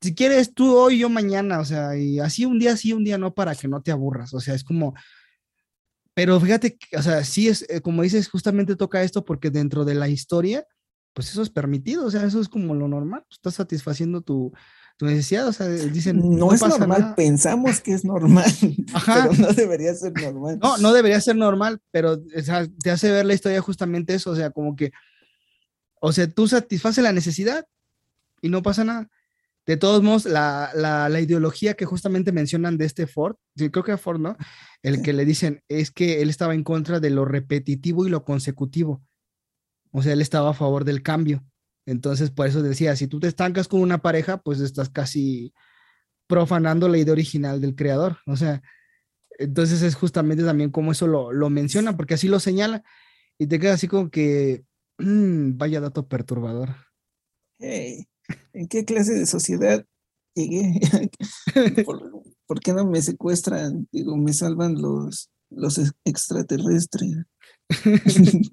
si quieres tú hoy, yo mañana, o sea, y así un día sí, un día no, para que no te aburras, o sea, es como, pero fíjate, o sea, sí es, eh, como dices, justamente toca esto porque dentro de la historia, pues eso es permitido, o sea, eso es como lo normal, estás satisfaciendo tu, tu necesidad, o sea, dicen... No, es normal, pensamos que es normal, pero no debería ser normal. No, no debería ser normal, pero o sea, te hace ver la historia justamente eso, o sea, como que, o sea, tú satisfaces la necesidad y no pasa nada. De todos modos, la, la, la, ideología que justamente mencionan de este Ford, creo que Ford, ¿no? El que le dicen es que él estaba en contra de lo repetitivo y lo consecutivo. O sea, él estaba a favor del cambio. Entonces, por eso decía, si tú te estancas con una pareja, pues estás casi profanando la idea original del creador. O sea, entonces es justamente también como eso lo, lo menciona, porque así lo señala y te queda así como que, mm, vaya dato perturbador. Hey, ¿en qué clase de sociedad llegué? ¿Por, qué no me secuestran? Digo, me salvan los, los extraterrestres.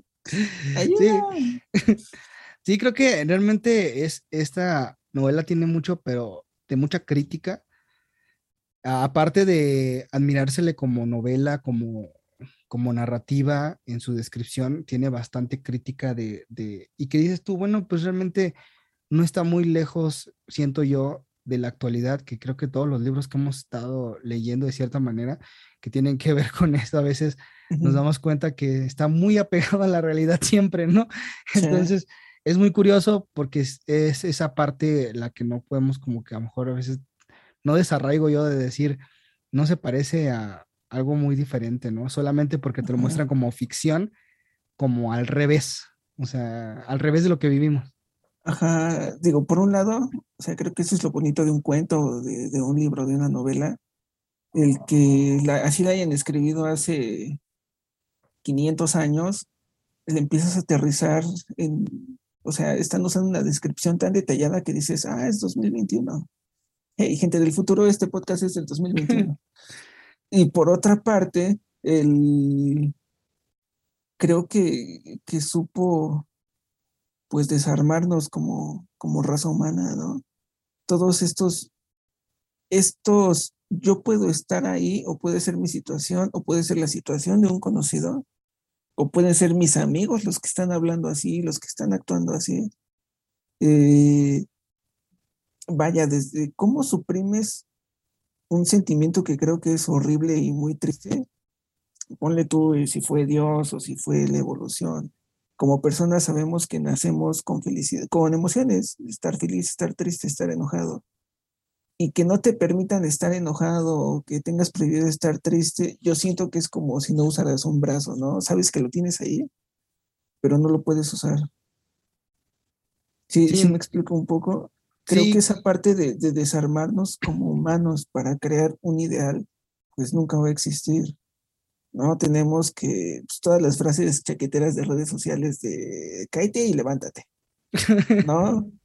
sí. Sí, creo que realmente es, esta novela tiene mucho, pero de mucha crítica. Aparte de admirársele como novela, como, como narrativa en su descripción, tiene bastante crítica de, de, y que dices tú, bueno, pues realmente no está muy lejos, siento yo, de la actualidad, que creo que todos los libros que hemos estado leyendo de cierta manera, que tienen que ver con esto, a veces nos damos cuenta que está muy apegado a la realidad siempre, ¿no? Entonces, es muy curioso porque es, esa parte la que no podemos como que a lo mejor a veces no desarraigo yo de decir, no se parece a algo muy diferente, ¿no? Solamente porque te lo muestran como ficción, como al revés, o sea, al revés de lo que vivimos. Ajá, digo, por un lado, o sea, creo que eso es lo bonito de un cuento, de, de un libro, de una novela, el que así la hayan escrito hace 500 años, le empiezas a aterrizar en, o sea, están usando una descripción tan detallada que dices, ah, es 2021. Hey, gente del futuro, este podcast es del 2021. y por otra parte, el, creo que, que supo pues desarmarnos como, como raza humana, ¿no? Todos estos, estos, yo puedo estar ahí o puede ser mi situación o puede ser la situación de un conocido o pueden ser mis amigos los que están hablando así, los que están actuando así. Eh, vaya, desde cómo suprimes un sentimiento que creo que es horrible y muy triste. Ponle tú si fue Dios o si fue la evolución. Como personas sabemos que nacemos con felicidad, con emociones, estar feliz, estar triste, estar enojado. Y que no te permitan estar enojado o que tengas prohibido estar triste, yo siento que es como si no usaras un brazo, ¿no? Sabes que lo tienes ahí, pero no lo puedes usar. Sí, sí, me explico un poco. Creo que esa parte de, desarmarnos como humanos para crear un ideal, pues nunca va a existir. ¿No? Tenemos que, pues, todas las frases chaqueteras de redes sociales de cállate y levántate, ¿no?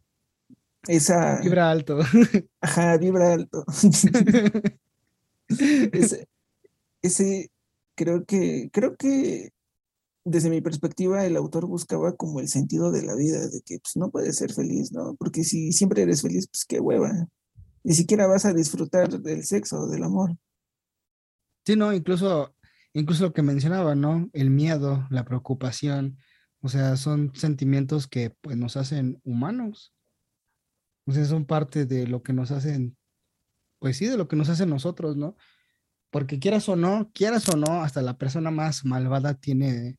Esa... Vibra alto. Ajá, vibra alto. ese, ese, creo que, creo que desde mi perspectiva, el autor buscaba como el sentido de la vida, de que pues, no puedes ser feliz, ¿no? Porque si siempre eres feliz, pues qué hueva. Ni siquiera vas a disfrutar del sexo, del amor. Sí, no, incluso, incluso lo que mencionaba, ¿no? El miedo, la preocupación, o sea, son sentimientos que pues nos hacen humanos. O sea, son parte de lo que nos hacen, pues sí, de lo que nos hacen nosotros, ¿no? porque quieras o no, quieras o no, hasta la persona más malvada tiene,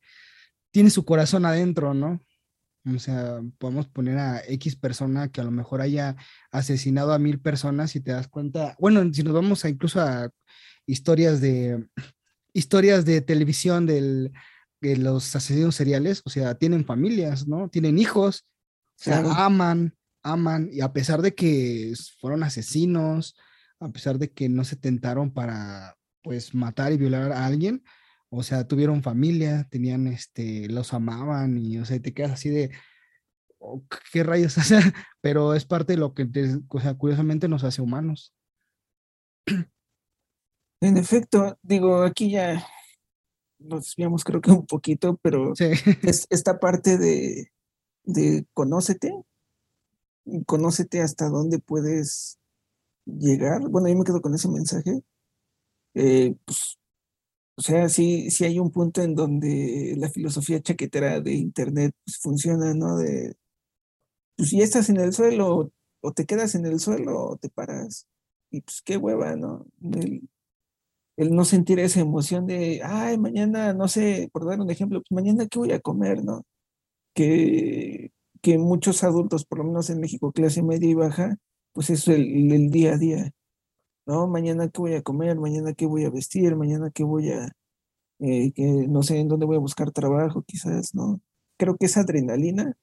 tiene su corazón adentro, ¿no? O sea, podemos poner a X persona que a lo mejor haya asesinado a mil personas y te das cuenta, bueno, si nos vamos a incluso a historias de historias de televisión del, de los asesinos seriales, o sea, tienen familias, ¿no? Tienen hijos, o sea, aman, aman, y a pesar de que fueron asesinos, a pesar de que no se tentaron para pues matar y violar a alguien, o sea, tuvieron familia, tenían, este, los amaban y, o sea, te quedas así de, oh, ¿qué rayos? pero es parte de lo que, o sea, curiosamente nos hace humanos. En efecto, digo, aquí ya nos desviamos creo que un poquito, pero es esta parte de, de conócete, conócete hasta dónde puedes llegar. Bueno, yo me quedo con ese mensaje eh, pues, o sea, sí, sí hay un punto en donde la filosofía chaquetera de Internet pues, funciona, ¿no? De, pues ya estás en el suelo, o te quedas en el suelo, o te paras. Y pues qué hueva, ¿no? El, el no sentir esa emoción de, ay, mañana, no sé, por dar un ejemplo, pues mañana qué voy a comer, ¿no? Que, que muchos adultos, por lo menos en México, clase media y baja, pues es el, día a día. ¿no? Mañana qué voy a comer, mañana qué voy a vestir, mañana qué voy a, eh, que no sé en dónde voy a buscar trabajo, quizás, ¿no? Creo que esa adrenalina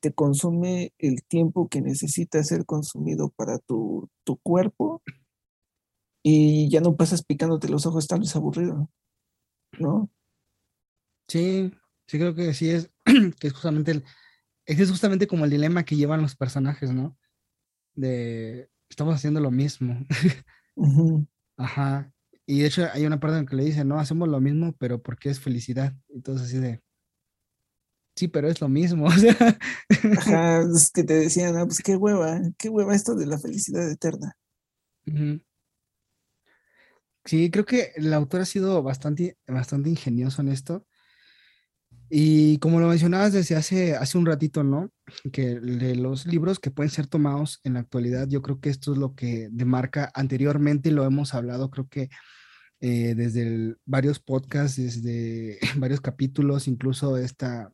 te consume el tiempo que necesita ser consumido para tu, tu cuerpo y ya no pasas picándote los ojos tal vez aburrido, ¿no? Sí, sí creo que sí es, que es justamente el, es justamente como el dilema que llevan los personajes, ¿no? De estamos haciendo lo mismo. Ajá. Y de hecho hay una parte en que le dice, no, hacemos lo mismo, pero porque es felicidad. Entonces así de, sí, pero es lo mismo. Ajá, es que te decían, no, pues qué hueva, qué hueva esto de la felicidad eterna. Sí, creo que el autor ha sido bastante, bastante ingenioso en esto. Y como lo mencionabas desde hace, hace un ratito, ¿no? Que de los libros que pueden ser tomados en la actualidad, yo creo que esto es lo que demarca anteriormente, lo hemos hablado, creo que eh, desde varios podcasts, desde varios capítulos, incluso esta,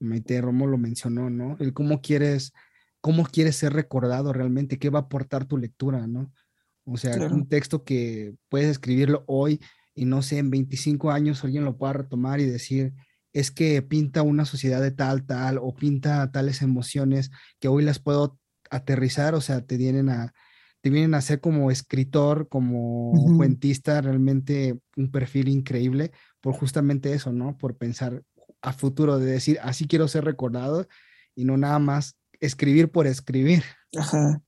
Maite Romo lo mencionó, ¿no? El cómo quieres, cómo quieres ser recordado realmente, qué va a aportar tu lectura, ¿no? O sea, un texto que puedes escribirlo hoy y no sé, en 25 años alguien lo pueda retomar y decir, es que pinta una sociedad de tal, tal, o pinta tales emociones que hoy las puedo aterrizar, o sea, te vienen a, te vienen a ser como escritor, como cuentista, realmente un perfil increíble por justamente eso, ¿no? Por pensar a futuro, de decir, así quiero ser recordado y no nada más escribir por escribir. Ajá.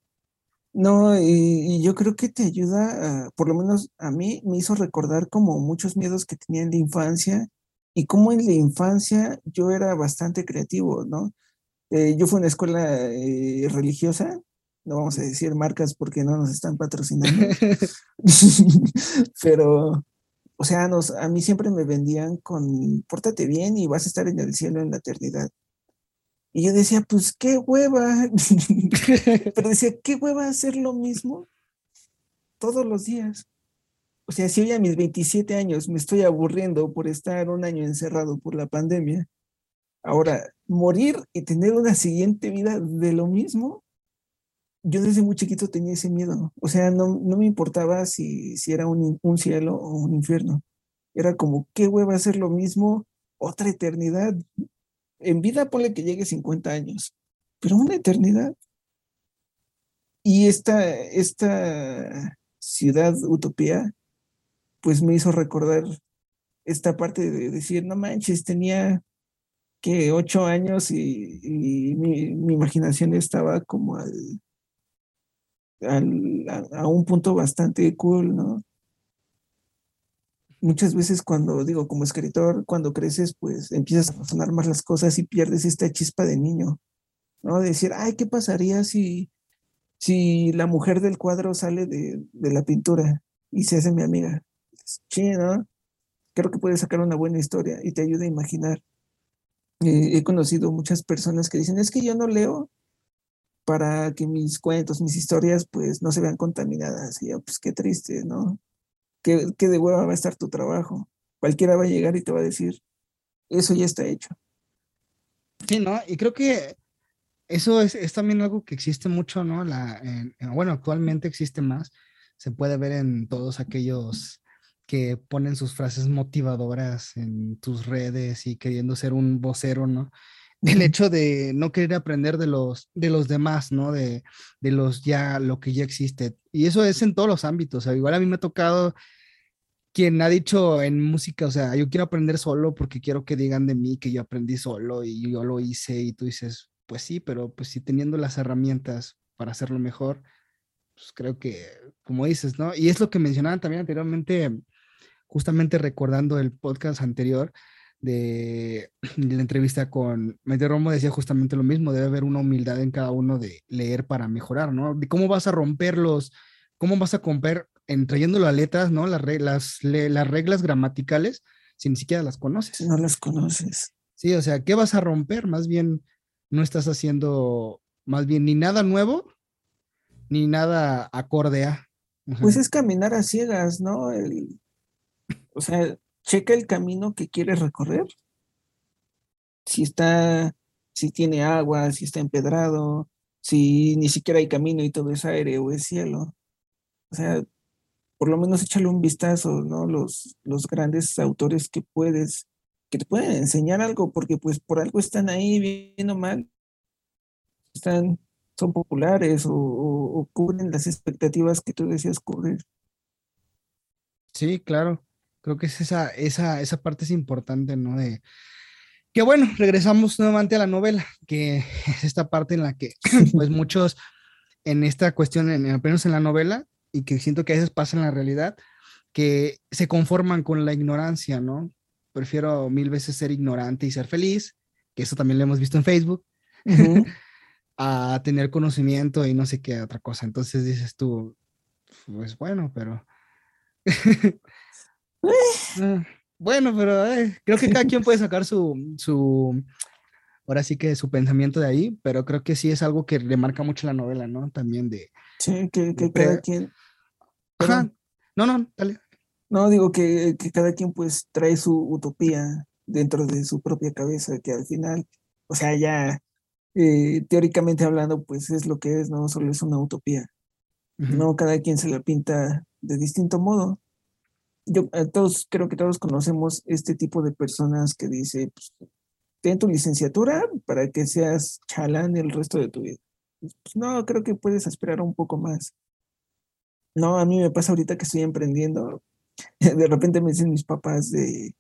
No, y, yo creo que te ayuda, por lo menos a mí, me hizo recordar como muchos miedos que tenía en la infancia y como en la infancia yo era bastante creativo, ¿no? Eh, yo fui a una escuela eh, religiosa, no vamos a decir marcas porque no nos están patrocinando, pero, o sea, nos, a mí siempre me vendían con, pórtate bien y vas a estar en el cielo en la eternidad. Y yo decía, pues qué hueva, pero decía, qué hueva hacer lo mismo todos los días. O sea, si hoy a mis 27 años me estoy aburriendo por estar un año encerrado por la pandemia, ahora morir y tener una siguiente vida de lo mismo, yo desde muy chiquito tenía ese miedo. O sea, no, no me importaba si, si era un, un, cielo o un infierno. Era como, qué hueva hacer lo mismo otra eternidad. En vida ponle que llegue 50 años, pero una eternidad. Y esta, esta ciudad utopía pues me hizo recordar esta parte de decir, no manches, tenía que ocho años y, mi, imaginación estaba como al, a, un punto bastante cool, ¿no? Muchas veces cuando digo como escritor, cuando creces, pues empiezas a razonar más las cosas y pierdes esta chispa de niño, ¿no? De decir, ay, ¿qué pasaría si, si la mujer del cuadro sale de, de la pintura y se hace mi amiga? chido, creo que puede sacar una buena historia y te ayuda a imaginar. Eh, he conocido muchas personas que dicen, es que yo no leo para que mis cuentos, mis historias, pues no se vean contaminadas. Y yo, pues qué triste, ¿no? Qué, qué de hueva va a estar tu trabajo. Cualquiera va a llegar y te va a decir, eso ya está hecho. Sí, ¿no? Y creo que eso es, es también algo que existe mucho, ¿no? La, bueno, actualmente existe más. Se puede ver en todos aquellos que ponen sus frases motivadoras en tus redes y queriendo ser un vocero, ¿no? El hecho de no querer aprender de los, de los demás, ¿no? De, de los ya, lo que ya existe. Y eso es en todos los ámbitos. O sea, igual a mí me ha tocado quien ha dicho en música, o sea, yo quiero aprender solo porque quiero que digan de mí que yo aprendí solo y yo lo hice y tú dices, pues sí, pero pues sí teniendo las herramientas para hacerlo mejor, pues creo que, como dices, ¿no? Y es lo que mencionaban también anteriormente justamente recordando el podcast anterior de, la entrevista con Mete Romo, decía justamente lo mismo, debe haber una humildad en cada uno de leer para mejorar, ¿no? De cómo vas a romper los, cómo vas a romper, en trayéndolo a letras, ¿no? Las, reglas, las reglas gramaticales, si ni siquiera las conoces. No las conoces. Sí, o sea, ¿qué vas a romper? Más bien, no estás haciendo, más bien, ni nada nuevo, ni nada acorde a. Pues es caminar a ciegas, ¿no? El, o sea, checa el camino que quieres recorrer. Si está, si tiene agua, si está empedrado, si ni siquiera hay camino y todo es aire o es cielo. O sea, por lo menos échale un vistazo, ¿no? Los, los grandes autores que puedes, que te pueden enseñar algo, porque pues por algo están ahí, bien o mal, están, son populares o, cubren las expectativas que tú decías cubrir. Sí, claro. Creo que es esa, esa, esa parte es importante, ¿no? De que bueno, regresamos nuevamente a la novela, que es esta parte en la que, pues muchos en esta cuestión, en, apenas en la novela, y que siento que a veces pasa en la realidad, que se conforman con la ignorancia, ¿no? Prefiero mil veces ser ignorante y ser feliz, que eso también lo hemos visto en Facebook, a tener conocimiento y no sé qué otra cosa. Entonces dices tú, pues bueno, pero Ah, bueno, pero eh, creo que cada quien puede sacar su, su, ahora sí que su pensamiento de ahí, pero creo que sí es algo que le marca mucho la novela, ¿no? También de... Sí, que, cada quien... Ajá, no, no, dale. No, digo que, cada quien pues trae su utopía dentro de su propia cabeza, que al final, o sea, ya eh, teóricamente hablando, pues es lo que es, no solo es una utopía. No, cada quien se la pinta de distinto modo yo eh, todos creo que todos conocemos este tipo de personas que dice, pues, ten tu licenciatura para que seas chalán el resto de tu vida. Pues, pues, no, creo que puedes esperar un poco más. No, a mí me pasa ahorita que estoy emprendiendo. De repente me dicen mis papás de,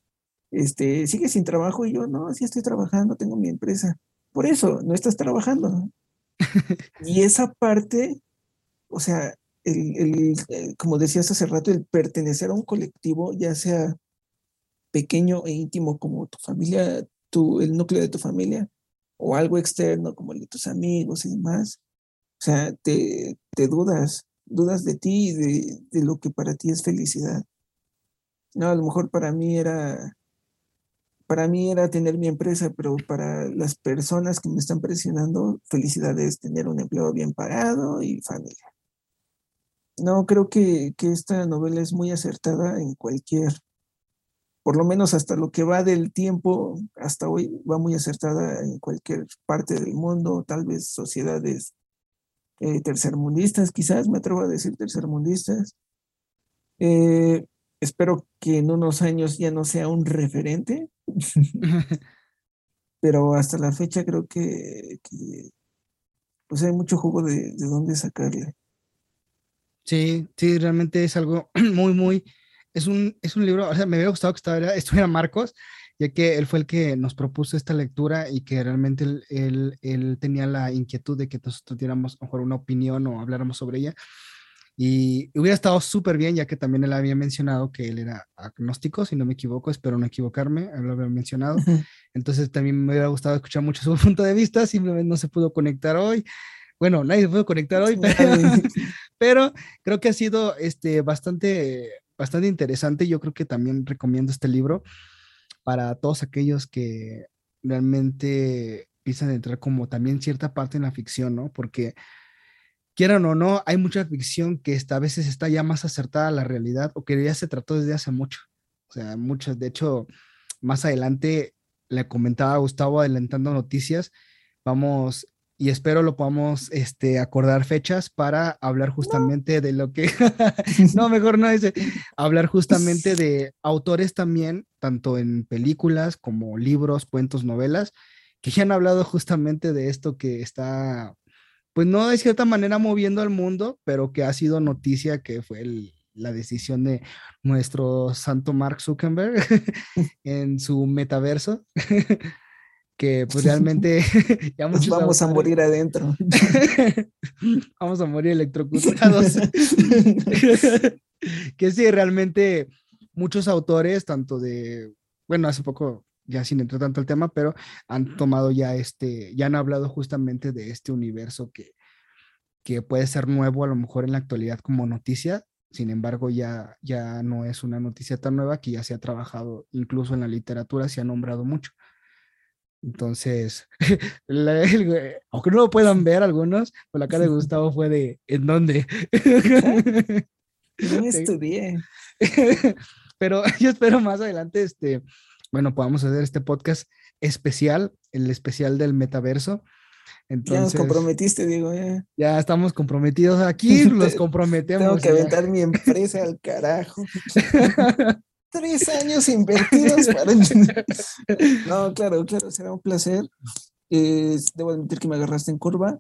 este, sigue sin trabajo y yo, no, sí estoy trabajando, tengo mi empresa. Por eso, no estás trabajando. y esa parte, o sea, el, el, como decías hace rato, el pertenecer a un colectivo, ya sea pequeño e íntimo como tu familia, tu, el núcleo de tu familia, o algo externo como el de tus amigos y demás, o sea, te, te dudas, dudas de ti y de, de lo que para ti es felicidad. No, a lo mejor para mí era, para mí era tener mi empresa, pero para las personas que me están presionando, felicidad es tener un empleo bien pagado y familia. No, creo que, que esta novela es muy acertada en cualquier, por lo menos hasta lo que va del tiempo, hasta hoy va muy acertada en cualquier parte del mundo, tal vez sociedades eh, tercermundistas, quizás me atrevo a decir tercermundistas. Eh, espero que en unos años ya no sea un referente, pero hasta la fecha creo que, pues hay mucho jugo de, de dónde sacarle. Sí, sí, realmente es algo muy, muy, es un, es un libro, o sea, me hubiera gustado que estuviera, estuviera Marcos, ya que él fue el que nos propuso esta lectura y que realmente él, él, tenía la inquietud de que nosotros tuviéramos mejor una opinión o habláramos sobre ella. Y hubiera estado súper bien, ya que también él había mencionado que él era agnóstico, si no me equivoco, espero no equivocarme, él lo había mencionado. Entonces también me hubiera gustado escuchar mucho su punto de vista, simplemente no se pudo conectar hoy. Bueno, nadie se pudo conectar hoy, pero, pero creo que ha sido este, bastante, bastante interesante. Yo creo que también recomiendo este libro para todos aquellos que realmente piensan entrar como también cierta parte en la ficción, ¿no? Porque quieran o no, hay mucha ficción que esta, a veces está ya más acertada a la realidad o que ya se trató desde hace mucho. O sea, muchas, de hecho, más adelante le comentaba a Gustavo adelantando noticias, vamos y espero lo podamos este, acordar fechas para hablar justamente de lo que, no, mejor no, dice, hablar justamente de autores también, tanto en películas como libros, cuentos, novelas, que ya han hablado justamente de esto que está, pues no de cierta manera moviendo al mundo, pero que ha sido noticia que fue la decisión de nuestro santo Mark Zuckerberg en su metaverso que pues realmente ya muchos vamos a morir adentro. vamos a morir electrocutados. que sí, realmente muchos autores, tanto de, bueno, hace poco, ya sin entrar tanto el tema, pero han tomado ya este, ya han hablado justamente de este universo que, que puede ser nuevo a lo mejor en la actualidad como noticia, sin embargo ya, ya no es una noticia tan nueva que ya se ha trabajado incluso en la literatura, se ha nombrado mucho. Entonces, aunque no lo puedan ver algunos, pues la cara de Gustavo fue de ¿en dónde? No estudié. Pero yo espero más adelante, este, bueno, podamos hacer este podcast especial, el especial del metaverso. Entonces, ya nos comprometiste, Diego. Ya. ya estamos comprometidos aquí, los comprometemos. Tengo que aventar mi empresa al carajo. Tres años invertidos para... no, claro, claro, será un placer. debo admitir que me agarraste en curva.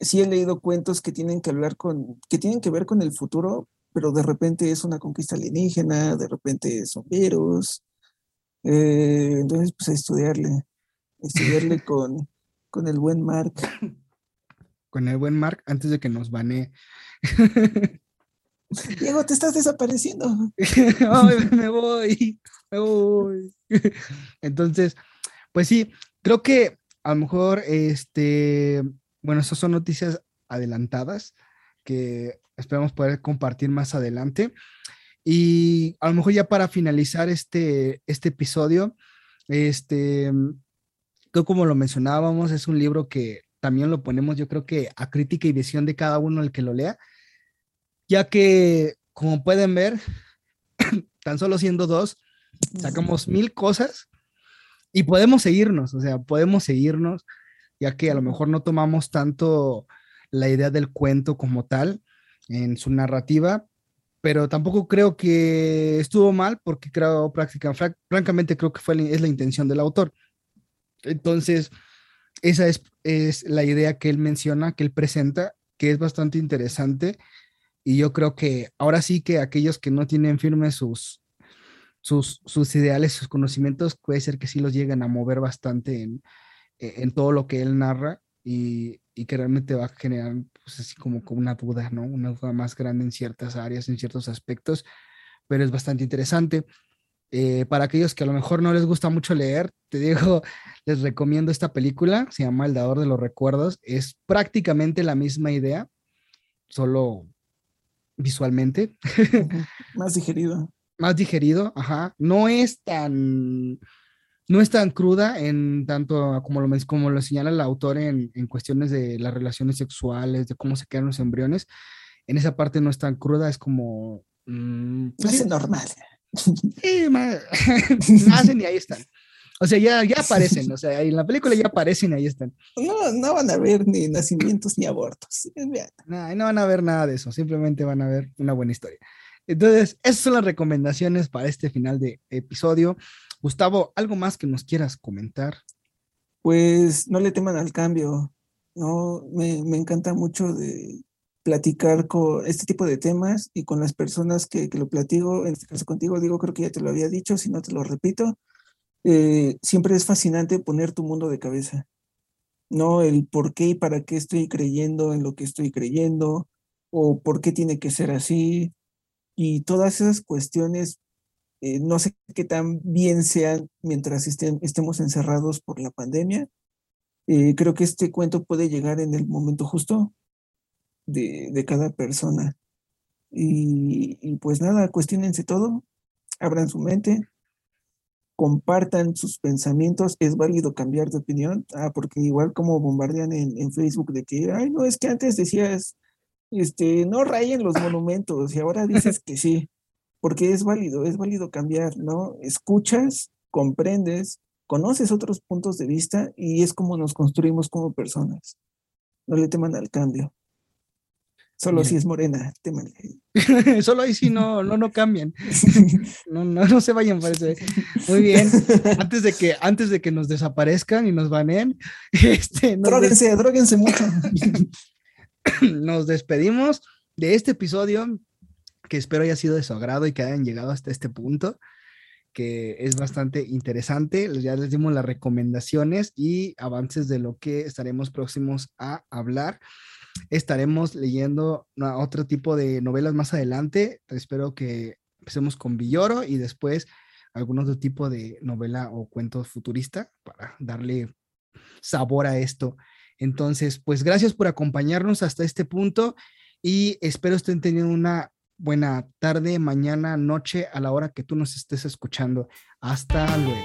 Sí he leído cuentos que tienen que hablar con, que tienen que ver con el futuro, pero de repente es una conquista alienígena, de repente son virus. Eh, entonces, pues a estudiarle, estudiarle con, con el buen Mark. Con el buen Mark, antes de que nos banee. Diego, te estás desapareciendo. me voy, me voy. Entonces, pues sí, creo que a lo mejor, este, bueno, esas son noticias adelantadas que esperamos poder compartir más adelante. Y a lo mejor ya para finalizar este, este episodio, este, como lo mencionábamos, es un libro que también lo ponemos, yo creo que a crítica y visión de cada uno el que lo lea ya que, como pueden ver, tan solo siendo dos, sacamos mil cosas y podemos seguirnos, o sea, podemos seguirnos, ya que a lo mejor no tomamos tanto la idea del cuento como tal en su narrativa, pero tampoco creo que estuvo mal porque creo prácticamente, francamente creo que fue es la intención del autor. Entonces, esa es, es la idea que él menciona, que él presenta, que es bastante interesante y yo creo que ahora sí que aquellos que no tienen firmes sus, sus, sus ideales, sus conocimientos, puede ser que sí los lleguen a mover bastante en, e, en todo lo que él narra y, y, que realmente va a generar pues así como, como una duda, ¿no? Una duda más grande en ciertas áreas, en ciertos aspectos, pero es bastante interesante. Eh, para aquellos que a lo mejor no les gusta mucho leer, te digo, les recomiendo esta película, se llama El Dador de los Recuerdos. Es prácticamente la misma idea, solo visualmente. Más digerido. Más digerido, ajá. No es tan, no es tan cruda en tanto como lo, como lo señala el autor en, en cuestiones de las relaciones sexuales, de cómo se quedan los embriones. En esa parte no es tan cruda, es como... Mm, pues es normal. Sí, nacen y ahí están. O sea, ya, ya aparecen, o sea, en la película ya aparecen, ahí están. No, no van a ver ni nacimientos ni abortos. No, no van a ver nada de eso, simplemente van a ver una buena historia. Entonces, esas son las recomendaciones para este final de episodio. Gustavo, ¿algo más que nos quieras comentar? Pues no le teman al cambio. No, me, me encanta mucho de, platicar con este tipo de temas y con las personas que, que, lo platico, en este caso contigo, digo, creo que ya te lo había dicho, si no te lo repito, eh, siempre es fascinante poner tu mundo de cabeza, ¿no? El por qué y para qué estoy creyendo en lo que estoy creyendo, o por qué tiene que ser así, y todas esas cuestiones, eh, no sé qué tan bien sean mientras estemos encerrados por la pandemia. Eh, creo que este cuento puede llegar en el momento justo, de, cada persona. Y, pues nada, cuestionense todo, abran su mente, compartan sus pensamientos, es válido cambiar de opinión, ah, porque igual como bombardean en, en, Facebook de que, ay, no, es que antes decías, este, no rayen los monumentos y ahora dices que sí, porque es válido, es válido cambiar, ¿no? Escuchas, comprendes, conoces otros puntos de vista y es como nos construimos como personas. No le teman al cambio. Solo si es morena, Solo ahí sí no, no, no cambian. No, no, no se vayan por eso. ¿eh? Muy bien. Antes de que, antes de que nos desaparezcan y nos baneen, este, dróguense, dróguense mucho. nos despedimos de este episodio que espero haya sido de su agrado y que hayan llegado hasta este punto que es bastante interesante. Ya les dimos las recomendaciones y avances de lo que estaremos próximos a hablar. Estaremos leyendo otro tipo de novelas más adelante. Espero que empecemos con Villoro y después algún otro tipo de novela o cuento futurista para darle sabor a esto. Entonces, pues gracias por acompañarnos hasta este punto y espero estén teniendo una buena tarde, mañana, noche, a la hora que tú nos estés escuchando. Hasta luego.